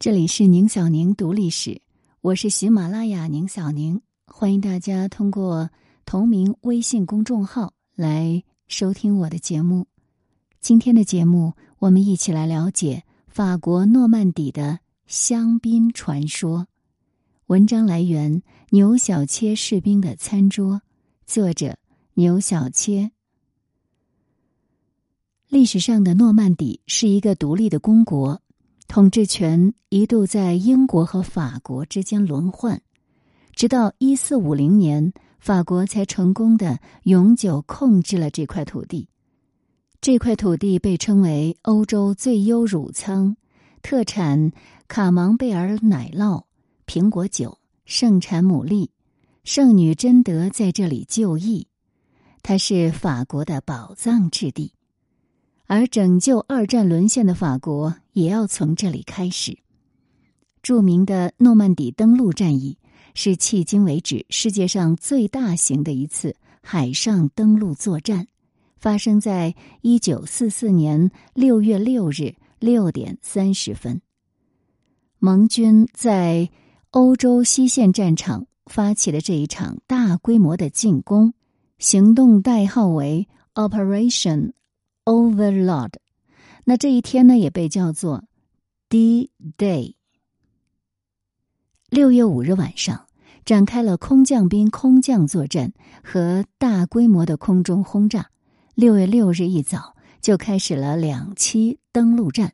这里是宁小宁读历史，我是喜马拉雅宁小宁，欢迎大家通过同名微信公众号来收听我的节目。今天的节目，我们一起来了解法国诺曼底的香槟传说。文章来源牛小切士兵的餐桌，作者牛小切。历史上的诺曼底是一个独立的公国。统治权一度在英国和法国之间轮换，直到一四五零年，法国才成功的永久控制了这块土地。这块土地被称为欧洲最优乳仓，特产卡芒贝尔奶酪、苹果酒，盛产牡蛎。圣女贞德在这里就义，它是法国的宝藏之地。而拯救二战沦陷的法国也要从这里开始。著名的诺曼底登陆战役是迄今为止世界上最大型的一次海上登陆作战，发生在一九四四年六月六日六点三十分。盟军在欧洲西线战场发起的这一场大规模的进攻，行动代号为 Operation。Overlord，那这一天呢也被叫做 D Day。六月五日晚上，展开了空降兵空降作战和大规模的空中轰炸。六月六日一早就开始了两栖登陆战，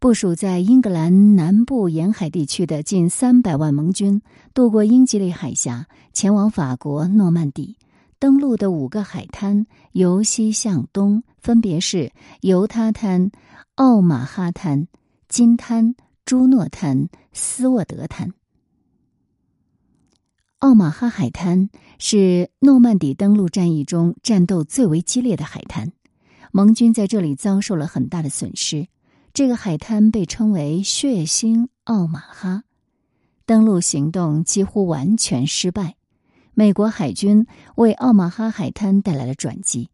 部署在英格兰南部沿海地区的近三百万盟军渡过英吉利海峡，前往法国诺曼底。登陆的五个海滩由西向东，分别是犹他滩、奥马哈滩、金滩、朱诺滩、斯沃德滩。奥马哈海滩是诺曼底登陆战役中战斗最为激烈的海滩，盟军在这里遭受了很大的损失。这个海滩被称为“血腥奥马哈”，登陆行动几乎完全失败。美国海军为奥马哈海滩带来了转机，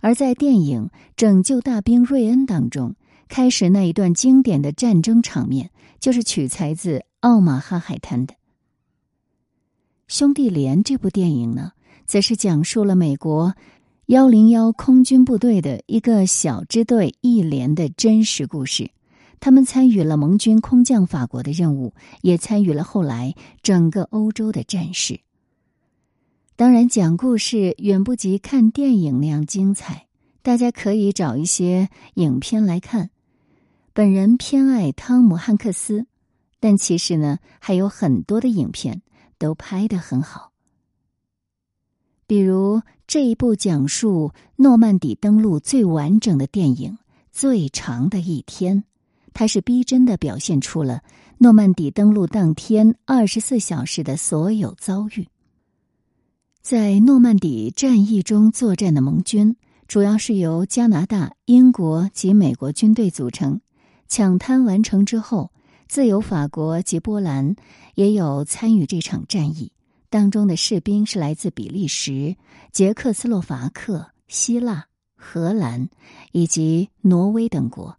而在电影《拯救大兵瑞恩》当中，开始那一段经典的战争场面就是取材自奥马哈海滩的。《兄弟连》这部电影呢，则是讲述了美国幺零幺空军部队的一个小支队一连的真实故事，他们参与了盟军空降法国的任务，也参与了后来整个欧洲的战事。当然，讲故事远不及看电影那样精彩。大家可以找一些影片来看。本人偏爱汤姆汉克斯，但其实呢，还有很多的影片都拍得很好。比如这一部讲述诺曼底登陆最完整的电影《最长的一天》，它是逼真的表现出了诺曼底登陆当天二十四小时的所有遭遇。在诺曼底战役中作战的盟军，主要是由加拿大、英国及美国军队组成。抢滩完成之后，自由法国及波兰也有参与这场战役。当中的士兵是来自比利时、捷克斯洛伐克、希腊、荷兰以及挪威等国。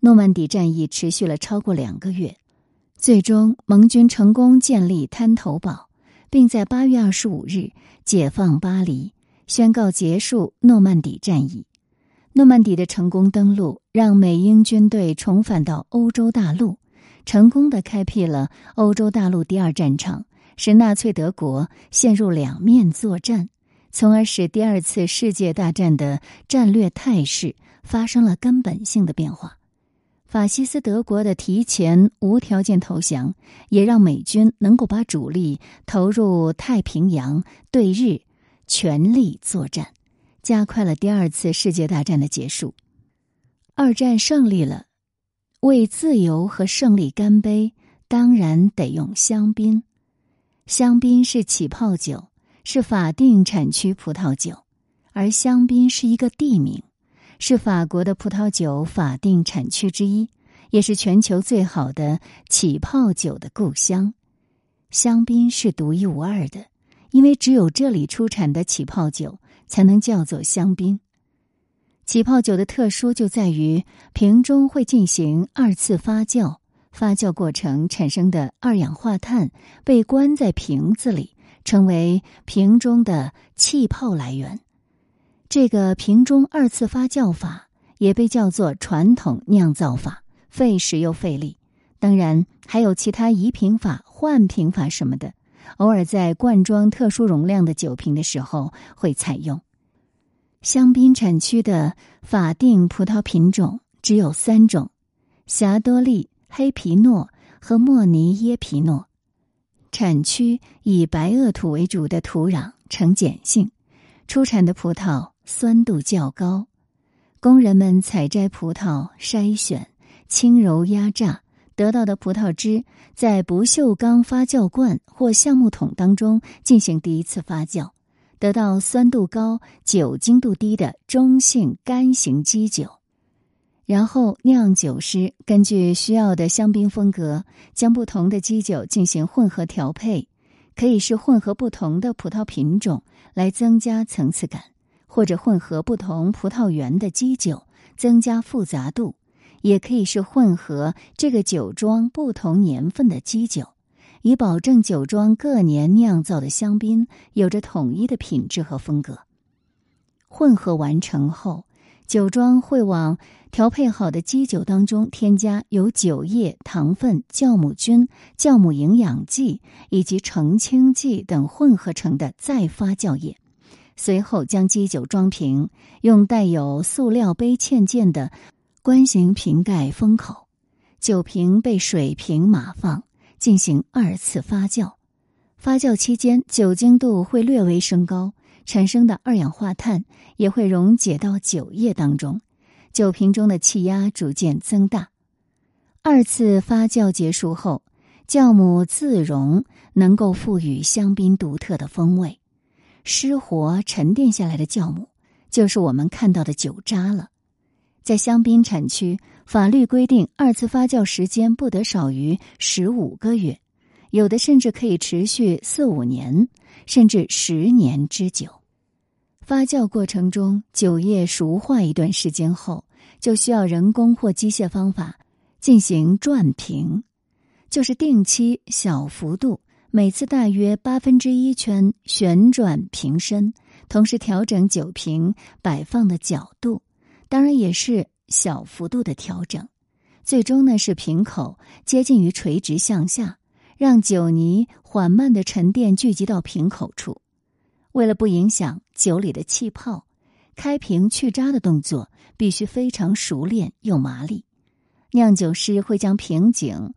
诺曼底战役持续了超过两个月，最终盟军成功建立滩头堡。并在八月二十五日解放巴黎，宣告结束诺曼底战役。诺曼底的成功登陆，让美英军队重返到欧洲大陆，成功的开辟了欧洲大陆第二战场，使纳粹德国陷入两面作战，从而使第二次世界大战的战略态势发生了根本性的变化。法西斯德国的提前无条件投降，也让美军能够把主力投入太平洋对日，全力作战，加快了第二次世界大战的结束。二战胜利了，为自由和胜利干杯，当然得用香槟。香槟是起泡酒，是法定产区葡萄酒，而香槟是一个地名。是法国的葡萄酒法定产区之一，也是全球最好的起泡酒的故乡。香槟是独一无二的，因为只有这里出产的起泡酒才能叫做香槟。起泡酒的特殊就在于瓶中会进行二次发酵，发酵过程产生的二氧化碳被关在瓶子里，成为瓶中的气泡来源。这个瓶中二次发酵法也被叫做传统酿造法，费时又费力。当然，还有其他移瓶法、换瓶法什么的，偶尔在灌装特殊容量的酒瓶的时候会采用。香槟产区的法定葡萄品种只有三种：霞多丽、黑皮诺和莫尼耶皮诺。产区以白垩土为主的土壤呈碱性，出产的葡萄酸度较高。工人们采摘葡萄、筛选、轻柔压榨得到的葡萄汁，在不锈钢发酵罐或橡木桶当中进行第一次发酵。得到酸度高、酒精度低的中性干型基酒，然后酿酒师根据需要的香槟风格，将不同的基酒进行混合调配，可以是混合不同的葡萄品种来增加层次感，或者混合不同葡萄园的基酒增加复杂度，也可以是混合这个酒庄不同年份的基酒。以保证酒庄各年酿造的香槟有着统一的品质和风格。混合完成后，酒庄会往调配好的基酒当中添加由酒液、糖分、酵母菌、酵母营养剂以及澄清剂等混合成的再发酵液。随后将基酒装瓶，用带有塑料杯嵌件的冠形瓶盖封口，酒瓶被水平码放。进行二次发酵，发酵期间酒精度会略微升高，产生的二氧化碳也会溶解到酒液当中，酒瓶中的气压逐渐增大。二次发酵结束后，酵母自溶，能够赋予香槟独特的风味。失活沉淀下来的酵母，就是我们看到的酒渣了。在香槟产区，法律规定二次发酵时间不得少于十五个月，有的甚至可以持续四五年，甚至十年之久。发酵过程中，酒液熟化一段时间后，就需要人工或机械方法进行转瓶，就是定期小幅度，每次大约八分之一圈旋转瓶身，同时调整酒瓶摆放的角度。当然也是小幅度的调整，最终呢是瓶口接近于垂直向下，让酒泥缓慢的沉淀聚集到瓶口处。为了不影响酒里的气泡，开瓶去渣的动作必须非常熟练又麻利。酿酒师会将瓶颈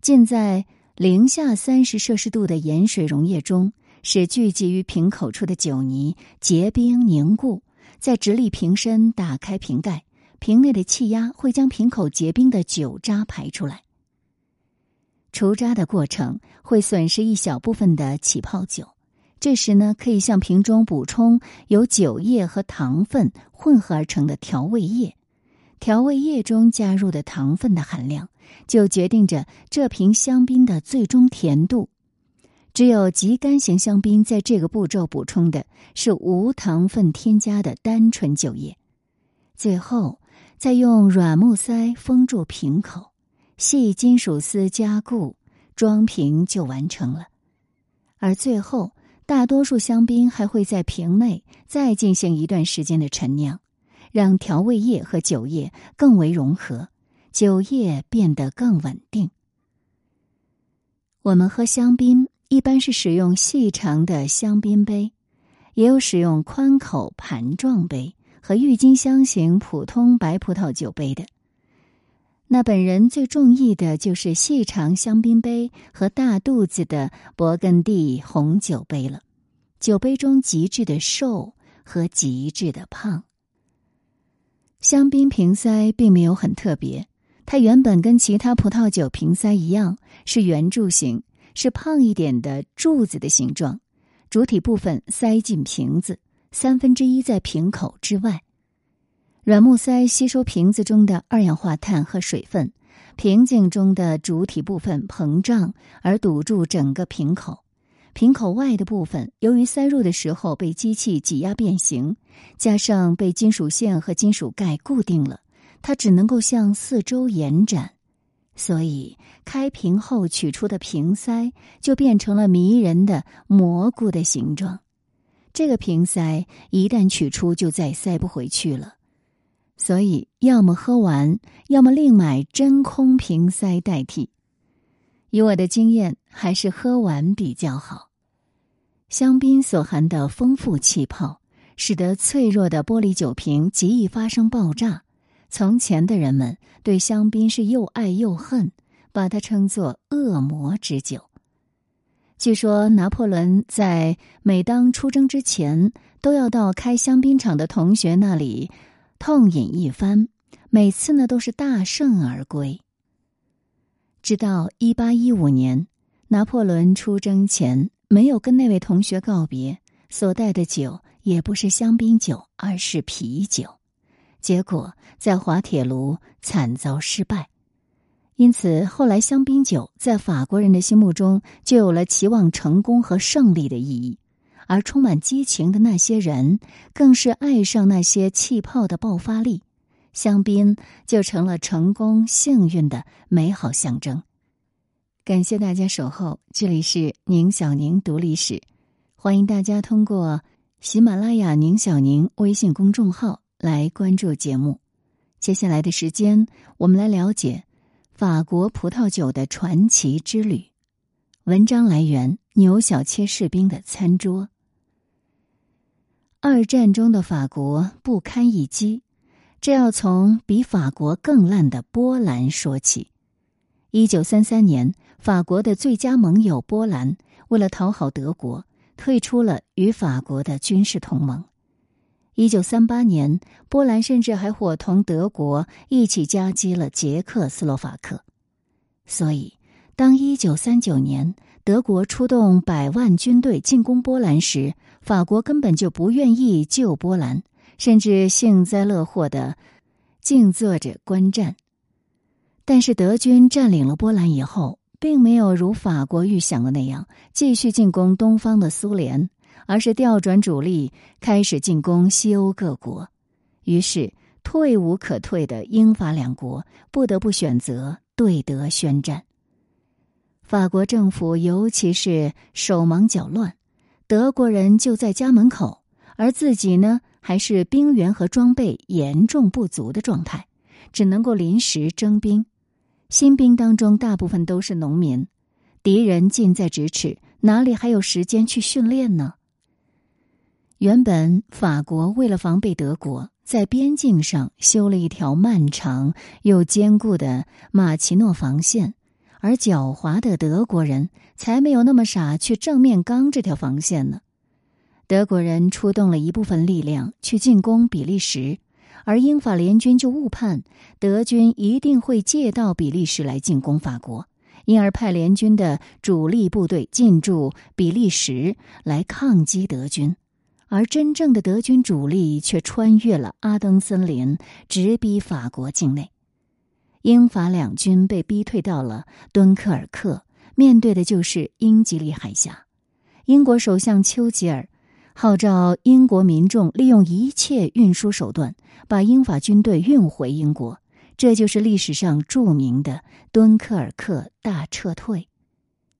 浸在零下三十摄氏度的盐水溶液中，使聚集于瓶口处的酒泥结冰凝固。在直立瓶身打开瓶盖，瓶内的气压会将瓶口结冰的酒渣排出来。除渣的过程会损失一小部分的起泡酒，这时呢，可以向瓶中补充由酒液和糖分混合而成的调味液。调味液中加入的糖分的含量，就决定着这瓶香槟的最终甜度。只有极干型香槟在这个步骤补充的是无糖分添加的单纯酒液，最后再用软木塞封住瓶口，细金属丝加固，装瓶就完成了。而最后，大多数香槟还会在瓶内再进行一段时间的陈酿，让调味液和酒液更为融合，酒液变得更稳定。我们喝香槟。一般是使用细长的香槟杯，也有使用宽口盘状杯和郁金香型普通白葡萄酒杯的。那本人最中意的就是细长香槟杯和大肚子的勃艮第红酒杯了。酒杯中极致的瘦和极致的胖。香槟瓶塞并没有很特别，它原本跟其他葡萄酒瓶塞一样是圆柱形。是胖一点的柱子的形状，主体部分塞进瓶子，三分之一在瓶口之外。软木塞吸收瓶子中的二氧化碳和水分，瓶颈中的主体部分膨胀而堵住整个瓶口。瓶口外的部分由于塞入的时候被机器挤压变形，加上被金属线和金属盖固定了，它只能够向四周延展。所以开瓶后取出的瓶塞就变成了迷人的蘑菇的形状。这个瓶塞一旦取出，就再塞不回去了。所以，要么喝完，要么另买真空瓶塞代替。以我的经验，还是喝完比较好。香槟所含的丰富气泡，使得脆弱的玻璃酒瓶极易发生爆炸。从前的人们对香槟是又爱又恨，把它称作“恶魔之酒”。据说拿破仑在每当出征之前，都要到开香槟厂的同学那里。痛饮一番，每次呢都是大胜而归。直到一八一五年，拿破仑出征前没有跟那位同学告别，所带的酒也不是香槟酒，而是啤酒。结果在滑铁卢惨遭失败，因此后来香槟酒在法国人的心目中就有了期望成功和胜利的意义。而充满激情的那些人，更是爱上那些气泡的爆发力，香槟就成了成功、幸运的美好象征。感谢大家守候，这里是宁小宁读历史，欢迎大家通过喜马拉雅宁小宁微信公众号来关注节目。接下来的时间，我们来了解法国葡萄酒的传奇之旅。文章来源：牛小切士兵的餐桌。二战中的法国不堪一击，这要从比法国更烂的波兰说起。一九三三年，法国的最佳盟友波兰为了讨好德国，退出了与法国的军事同盟。一九三八年，波兰甚至还伙同德国一起夹击了捷克斯洛伐克。所以，当一九三九年德国出动百万军队进攻波兰时，法国根本就不愿意救波兰，甚至幸灾乐祸的静坐着观战。但是德军占领了波兰以后，并没有如法国预想的那样继续进攻东方的苏联，而是调转主力，开始进攻西欧各国。于是退无可退的英法两国不得不选择对德宣战。法国政府尤其是手忙脚乱。德国人就在家门口，而自己呢，还是兵员和装备严重不足的状态，只能够临时征兵。新兵当中大部分都是农民，敌人近在咫尺，哪里还有时间去训练呢？原本法国为了防备德国，在边境上修了一条漫长又坚固的马奇诺防线。而狡猾的德国人才没有那么傻，去正面刚这条防线呢。德国人出动了一部分力量去进攻比利时，而英法联军就误判德军一定会借道比利时来进攻法国，因而派联军的主力部队进驻比利时来抗击德军，而真正的德军主力却穿越了阿登森林，直逼法国境内。英法两军被逼退到了敦刻尔克，面对的就是英吉利海峡。英国首相丘吉尔号召英国民众利用一切运输手段把英法军队运回英国，这就是历史上著名的敦刻尔克大撤退。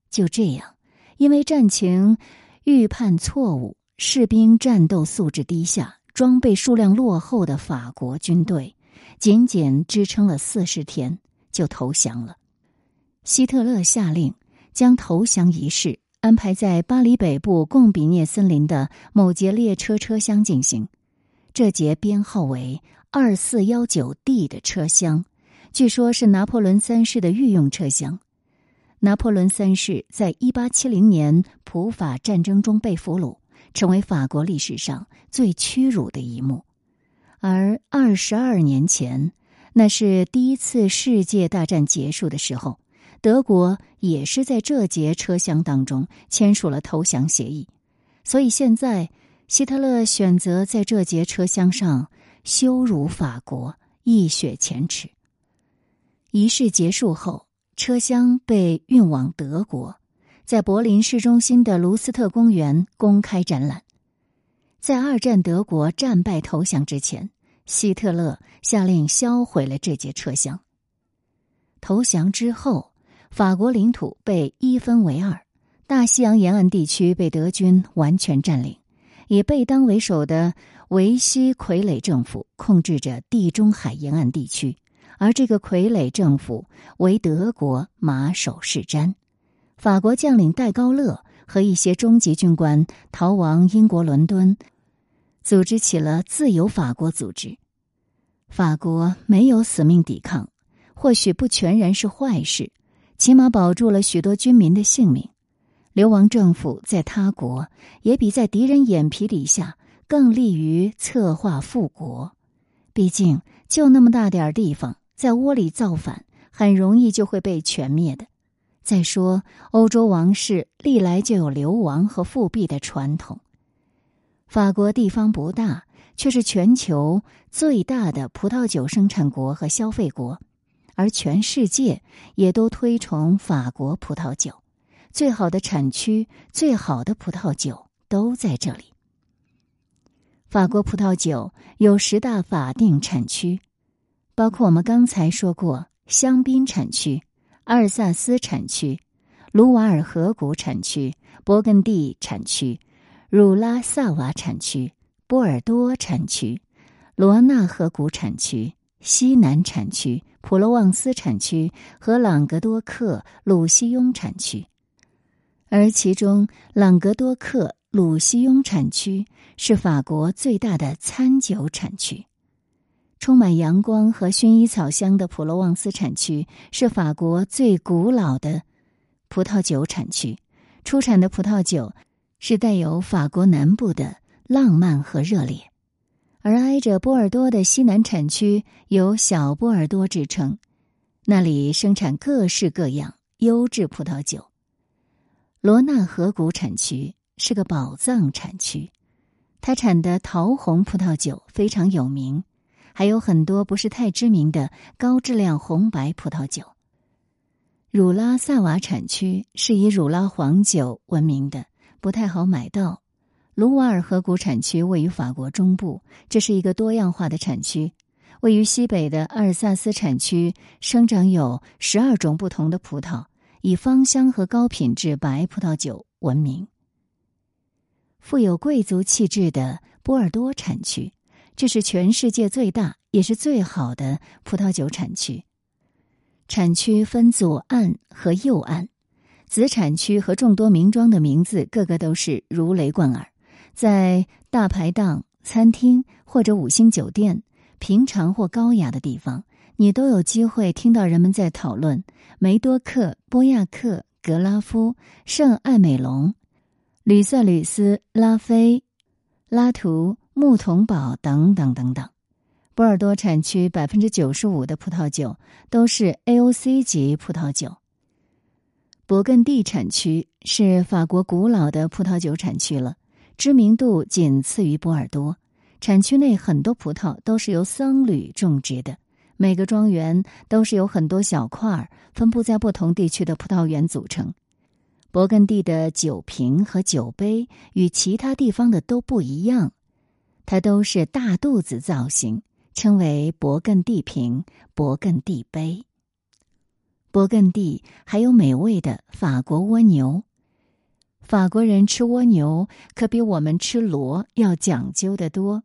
就这样，因为战情预判错误、士兵战斗素质低下、装备数量落后的法国军队。仅仅支撑了四十天，就投降了。希特勒下令将投降仪式安排在巴黎北部贡比涅森林的某节列车车厢进行。这节编号为二四幺九 D 的车厢，据说是拿破仑三世的御用车厢。拿破仑三世在一八七零年普法战争中被俘虏，成为法国历史上最屈辱的一幕。而二十二年前，那是第一次世界大战结束的时候，德国也是在这节车厢当中签署了投降协议。所以现在，希特勒选择在这节车厢上羞辱法国，一雪前耻。仪式结束后，车厢被运往德国，在柏林市中心的卢斯特公园公开展览。在二战德国战败投降之前，希特勒下令销毁了这节车厢。投降之后，法国领土被一分为二，大西洋沿岸地区被德军完全占领，以贝当为首的维希傀儡政府控制着地中海沿岸地区，而这个傀儡政府为德国马首是瞻。法国将领戴高乐和一些中级军官逃亡英国伦敦，组织起了自由法国组织。法国没有死命抵抗。或许不全然是坏事，起码保住了许多军民的性命。流亡政府在他国也比在敌人眼皮底下更利于策划复国。毕竟就那么大点地方，在窝里造反，很容易就会被全灭的。再说，欧洲王室历来就有流亡和复辟的传统。法国地方不大，却是全球最大的葡萄酒生产国和消费国。而全世界也都推崇法国葡萄酒，最好的产区、最好的葡萄酒都在这里。法国葡萄酒有十大法定产区，包括我们刚才说过香槟产区、阿尔萨斯产区、卢瓦尔河谷产区、勃艮第产区、汝拉萨瓦产区、波尔多产区、罗纳河谷产区。西南产区、普罗旺斯产区和朗格多克鲁西雍产区，而其中朗格多克鲁西雍产区是法国最大的餐酒产区。充满阳光和薰衣草香的普罗旺斯产区是法国最古老的葡萄酒产区，出产的葡萄酒是带有法国南部的浪漫和热烈。而挨着波尔多的西南产区有“小波尔多”之称，那里生产各式各样优质葡萄酒。罗纳河谷产区是个宝藏产区，它产的桃红葡萄酒非常有名，还有很多不是太知名的高质量红白葡萄酒。汝拉萨瓦产区是以汝拉黄酒闻名的，不太好买到。卢瓦尔河谷产区位于法国中部，这是一个多样化的产区。位于西北的阿尔萨斯产区生长有十二种不同的葡萄，以芳香和高品质白葡萄酒闻名。富有贵族气质的波尔多产区，这是全世界最大也是最好的葡萄酒产区。产区分左岸和右岸，子产区和众多名庄的名字，个个都是如雷贯耳。在大排档、餐厅或者五星酒店，平常或高雅的地方，你都有机会听到人们在讨论梅多克、波亚克、格拉夫、圣艾美隆、吕塞吕斯、拉菲、拉图、木桐堡等等等等。波尔多产区百分之九十五的葡萄酒都是 AOC 级葡萄酒。勃艮第产区是法国古老的葡萄酒产区了。知名度仅次于波尔多，产区内很多葡萄都是由僧侣种植的，每个庄园都是由很多小块儿分布在不同地区的葡萄园组成。勃艮第的酒瓶和酒杯与其他地方的都不一样，它都是大肚子造型，称为勃艮第瓶、勃艮第杯。勃艮第还有美味的法国蜗牛。法国人吃蜗牛可比我们吃螺要讲究的多。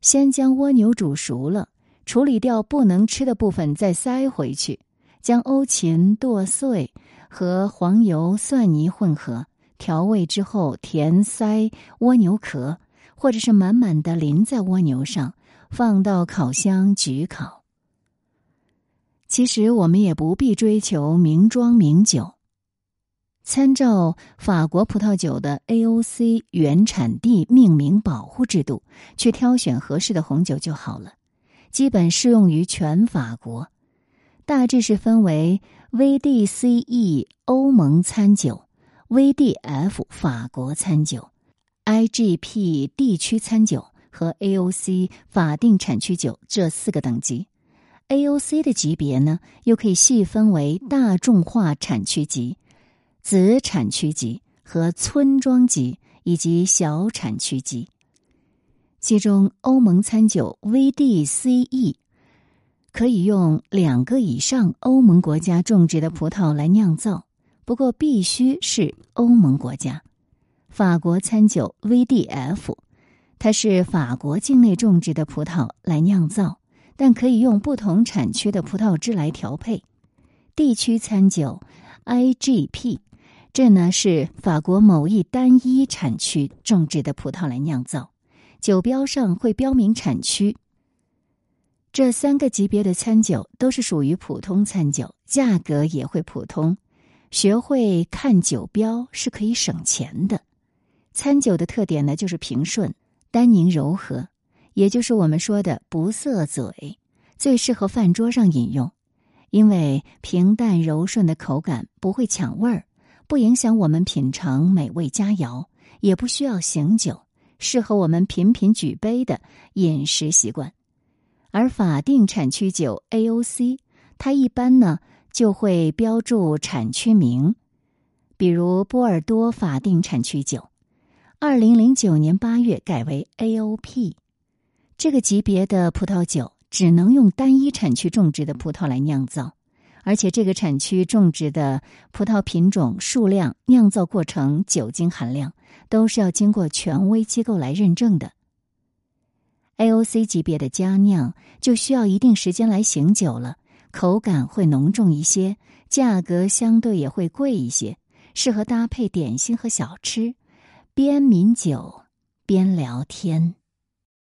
先将蜗牛煮熟了，处理掉不能吃的部分，再塞回去。将欧芹剁碎和黄油、蒜泥混合调味之后，填塞蜗牛壳，或者是满满的淋在蜗牛上，放到烤箱焗烤。其实我们也不必追求名庄名酒。参照法国葡萄酒的 AOC 原产地命名保护制度，去挑选合适的红酒就好了。基本适用于全法国，大致是分为 VDCE 欧盟餐酒、VDF 法国餐酒、IGP 地区餐酒和 AOC 法定产区酒这四个等级。AOC 的级别呢，又可以细分为大众化产区级。子产区级和村庄级以及小产区级，其中欧盟餐酒 VDCE 可以用两个以上欧盟国家种植的葡萄来酿造，不过必须是欧盟国家。法国餐酒 VDF，它是法国境内种植的葡萄来酿造，但可以用不同产区的葡萄汁来调配。地区餐酒 IGP，这呢是法国某一单一产区种植的葡萄来酿造，酒标上会标明产区。这三个级别的餐酒都是属于普通餐酒，价格也会普通。学会看酒标是可以省钱的。餐酒的特点呢，就是平顺、单宁柔和，也就是我们说的不涩嘴，最适合饭桌上饮用。因为平淡柔顺的口感不会抢味儿，不影响我们品尝美味佳肴，也不需要醒酒，适合我们频频举杯的饮食习惯。而法定产区酒 AOC，它一般呢就会标注产区名，比如波尔多法定产区酒，二零零九年八月改为 AOP。这个级别的葡萄酒只能用单一产区种植的葡萄来酿造，而且这个产区种植的葡萄品种、数量、酿造过程、酒精含量都是要经过权威机构来认证的。AOC 级别的佳酿就需要一定时间来醒酒了，口感会浓重一些，价格相对也会贵一些，适合搭配点心和小吃，边抿酒边聊天。